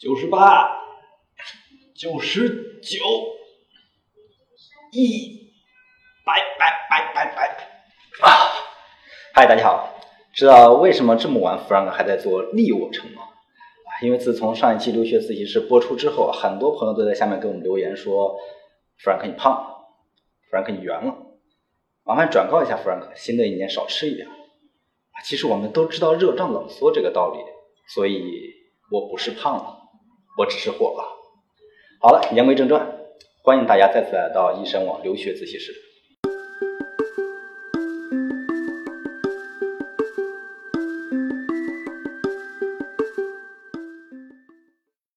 九十八，九十九，一百百百百百啊！嗨，大家好，知道为什么这么晚弗兰克还在做力卧撑吗？因为自从上一期留学自习室播出之后，很多朋友都在下面给我们留言说，弗兰克你胖了，弗兰克你圆了，麻烦转告一下弗兰克，新的一年少吃一点。其实我们都知道热胀冷缩这个道理，所以我不是胖了。我只是火吧。好了，言归正传，欢迎大家再次来到易生网留学自习室。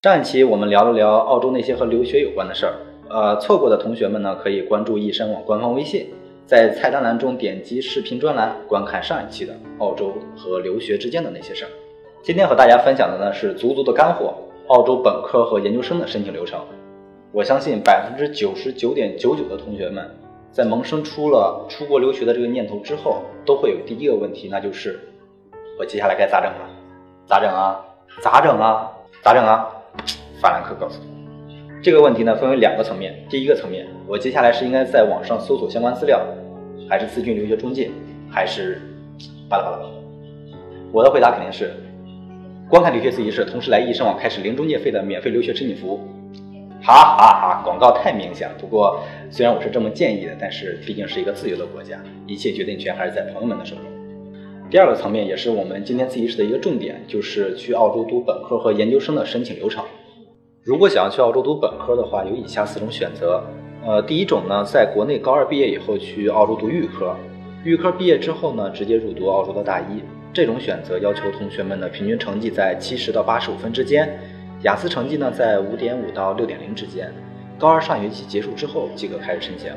上一期我们聊了聊澳洲那些和留学有关的事儿，呃，错过的同学们呢，可以关注易生网官方微信，在菜单栏中点击视频专栏，观看上一期的澳洲和留学之间的那些事儿。今天和大家分享的呢，是足足的干货。澳洲本科和研究生的申请流程，我相信百分之九十九点九九的同学们，在萌生出了出国留学的这个念头之后，都会有第一个问题，那就是我接下来该咋整啊？咋整啊？咋整啊？咋整啊？法兰克告诉你，这个问题呢分为两个层面。第一个层面，我接下来是应该在网上搜索相关资料，还是咨询留学中介，还是巴拉巴拉？我的回答肯定是。观看留学自习室，同时来易生网开始零中介费的免费留学申请服务。哈哈哈，广告太明显了。不过虽然我是这么建议的，但是毕竟是一个自由的国家，一切决定权还是在朋友们的手中。第二个层面，也是我们今天自习室的一个重点，就是去澳洲读本科和研究生的申请流程。如果想要去澳洲读本科的话，有以下四种选择。呃，第一种呢，在国内高二毕业以后去澳洲读预科，预科毕业之后呢，直接入读澳洲的大一。这种选择要求同学们的平均成绩在七十到八十五分之间，雅思成绩呢在五点五到六点零之间，高二上学期结束之后即可开始申请。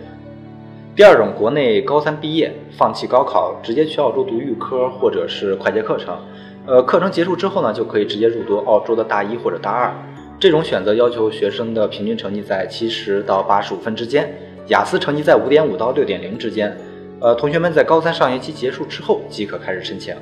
第二种，国内高三毕业放弃高考，直接去澳洲读预科或者是快捷课程，呃，课程结束之后呢就可以直接入读澳洲的大一或者大二。这种选择要求学生的平均成绩在七十到八十五分之间，雅思成绩在五点五到六点零之间，呃，同学们在高三上学期结束之后即可开始申请。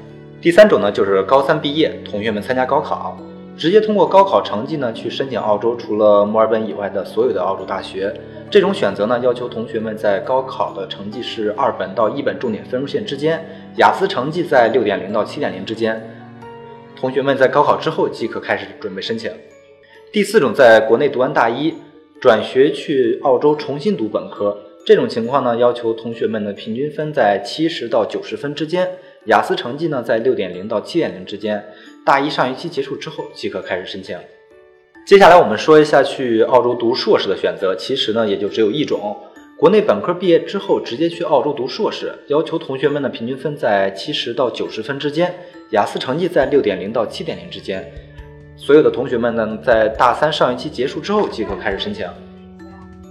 第三种呢，就是高三毕业，同学们参加高考，直接通过高考成绩呢去申请澳洲除了墨尔本以外的所有的澳洲大学。这种选择呢，要求同学们在高考的成绩是二本到一本重点分数线之间，雅思成绩在六点零到七点零之间。同学们在高考之后即可开始准备申请。第四种，在国内读完大一，转学去澳洲重新读本科，这种情况呢，要求同学们的平均分在七十到九十分之间。雅思成绩呢，在六点零到七点零之间。大一上学期结束之后即可开始申请。接下来我们说一下去澳洲读硕士的选择，其实呢也就只有一种。国内本科毕业之后直接去澳洲读硕士，要求同学们的平均分在七十到九十分之间，雅思成绩在六点零到七点零之间。所有的同学们呢，在大三上学期结束之后即可开始申请。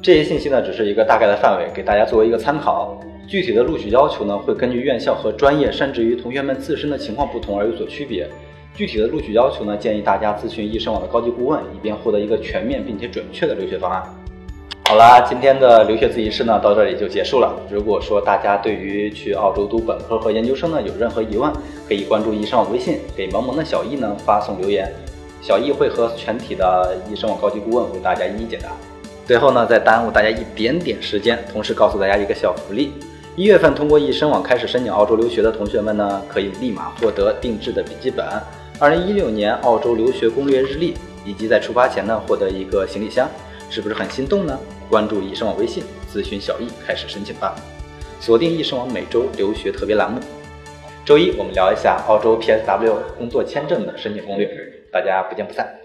这些信息呢，只是一个大概的范围，给大家作为一个参考。具体的录取要求呢，会根据院校和专业，甚至于同学们自身的情况不同而有所区别。具体的录取要求呢，建议大家咨询易生网的高级顾问，以便获得一个全面并且准确的留学方案。好啦，今天的留学自习室呢，到这里就结束了。如果说大家对于去澳洲读本科和研究生呢有任何疑问，可以关注易生网微信，给萌萌的小易呢发送留言，小易会和全体的易生网高级顾问为大家一一解答。最后呢，再耽误大家一点点时间，同时告诉大家一个小福利。一月份通过易申网开始申请澳洲留学的同学们呢，可以立马获得定制的笔记本、二零一六年澳洲留学攻略日历，以及在出发前呢获得一个行李箱，是不是很心动呢？关注易生网微信，咨询小易开始申请吧。锁定易生网每周留学特别栏目，周一我们聊一下澳洲 PSW 工作签证的申请攻略，大家不见不散。